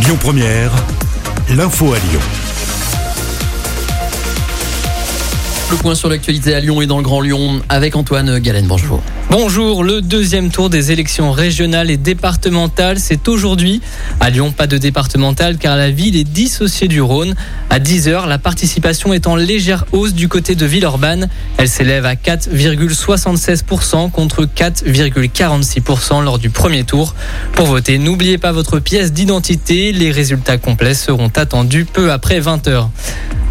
Lyon Première, l'info à Lyon. Le point sur l'actualité à Lyon et dans le Grand Lyon avec Antoine Galen. Bonjour. Bonjour, le deuxième tour des élections régionales et départementales, c'est aujourd'hui. À Lyon, pas de départemental car la ville est dissociée du Rhône. À 10h, la participation est en légère hausse du côté de Villeurbanne. Elle s'élève à 4,76% contre 4,46% lors du premier tour. Pour voter, n'oubliez pas votre pièce d'identité. Les résultats complets seront attendus peu après 20h.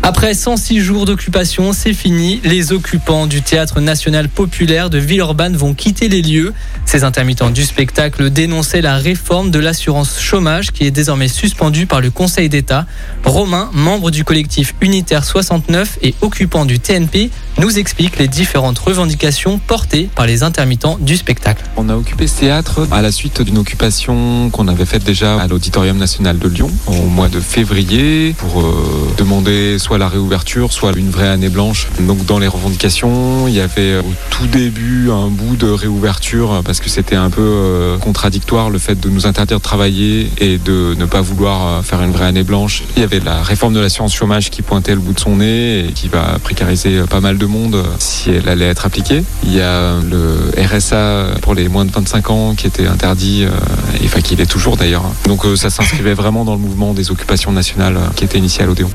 Après 106 jours d'occupation, c'est fini. Les occupants du Théâtre national populaire de Villeurbanne vont quitter les lieux. Ces intermittents du spectacle dénonçaient la réforme de l'assurance chômage qui est désormais suspendue par le Conseil d'État. Romain, membre du collectif Unitaire 69 et occupant du TNP, nous explique les différentes revendications portées par les intermittents du spectacle. On a occupé ce théâtre à la suite d'une occupation qu'on avait faite déjà à l'Auditorium national de Lyon au mois de février pour euh, demander soit la réouverture, soit une vraie année blanche. Donc dans les revendications, il y avait au tout début un bout de réouverture parce que c'était un peu euh, contradictoire le fait de nous interdire de travailler et de ne pas vouloir euh, faire une vraie année blanche. Il y avait la réforme de l'assurance chômage qui pointait le bout de son nez et qui va précariser pas mal de monde si elle allait être appliquée. Il y a le RSA pour les moins de 25 ans qui était interdit, et enfin qui l'est toujours d'ailleurs. Donc ça s'inscrivait vraiment dans le mouvement des occupations nationales qui était initié à l'Odéon.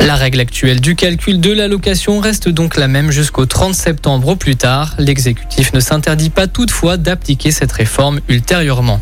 La règle actuelle du calcul de l'allocation reste donc la même jusqu'au 30 septembre au plus tard. L'exécutif ne s'interdit pas toutefois d'appliquer cette réforme ultérieurement.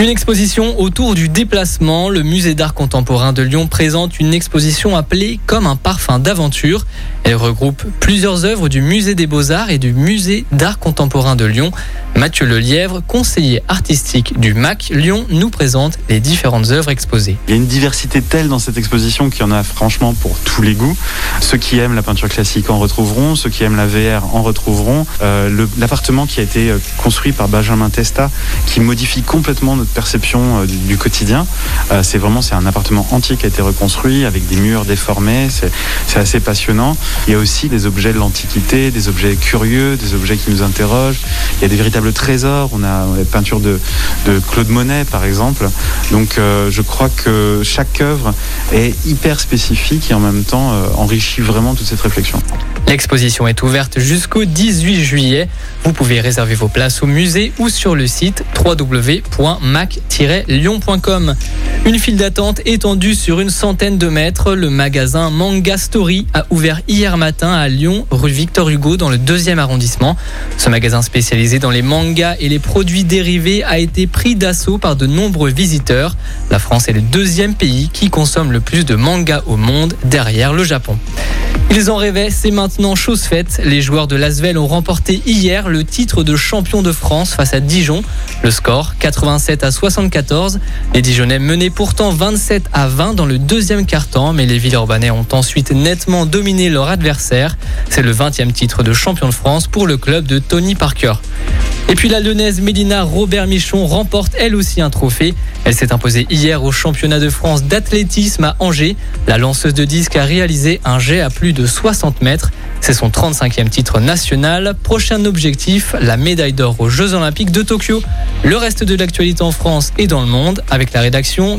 Une exposition autour du déplacement. Le musée d'art contemporain de Lyon présente une exposition appelée comme un parfum d'aventure. Elle regroupe plusieurs œuvres du musée des beaux-arts et du musée d'art contemporain de Lyon. Mathieu Lelièvre, conseiller artistique du MAC Lyon, nous présente les différentes œuvres exposées. Il y a une diversité telle dans cette exposition qu'il y en a franchement pour tous les goûts. Ceux qui aiment la peinture classique en retrouveront, ceux qui aiment la VR en retrouveront. Euh, L'appartement qui a été euh, construit par Benjamin Testa, qui modifie complètement notre perception euh, du, quotidien. Euh, c'est vraiment c'est un appartement entier qui a été reconstruit avec des murs déformés. C'est assez passionnant. Il y a aussi des objets de l'Antiquité, des objets curieux, des objets qui nous interrogent. Il y a des véritables trésors. On a, la peinture de, de, Claude Monet, par exemple. Donc, euh, je crois que chaque œuvre est hyper spécifique et en même temps enrichit vraiment toute cette réflexion. L'exposition est ouverte jusqu'au 18 juillet. Vous pouvez réserver vos places au musée ou sur le site www.mac-lyon.com. Une file d'attente étendue sur une centaine de mètres. Le magasin Manga Story a ouvert hier matin à Lyon, rue Victor Hugo, dans le deuxième arrondissement. Ce magasin spécialisé dans les mangas et les produits dérivés a été pris d'assaut par de nombreux visiteurs. La France est le deuxième pays qui consomme le plus de mangas au monde, derrière le Japon. Ils en rêvaient, c'est maintenant chose faite. Les joueurs de Lasvel ont remporté hier le titre de champion de France face à Dijon. Le score 87 à 74. Les Dijonnais menaient pourtant 27 à 20 dans le deuxième quart-temps, mais les Villeurbanais ont ensuite nettement dominé leur adversaire. C'est le 20e titre de champion de France pour le club de Tony Parker. Et puis la lyonnaise Mélina Robert Michon remporte elle aussi un trophée. Elle s'est imposée hier au championnat de France d'athlétisme à Angers. La lanceuse de disque a réalisé un jet à plus de 60 mètres. C'est son 35e titre national. Prochain objectif, la médaille d'or aux Jeux Olympiques de Tokyo. Le reste de l'actualité en France et dans le monde avec la rédaction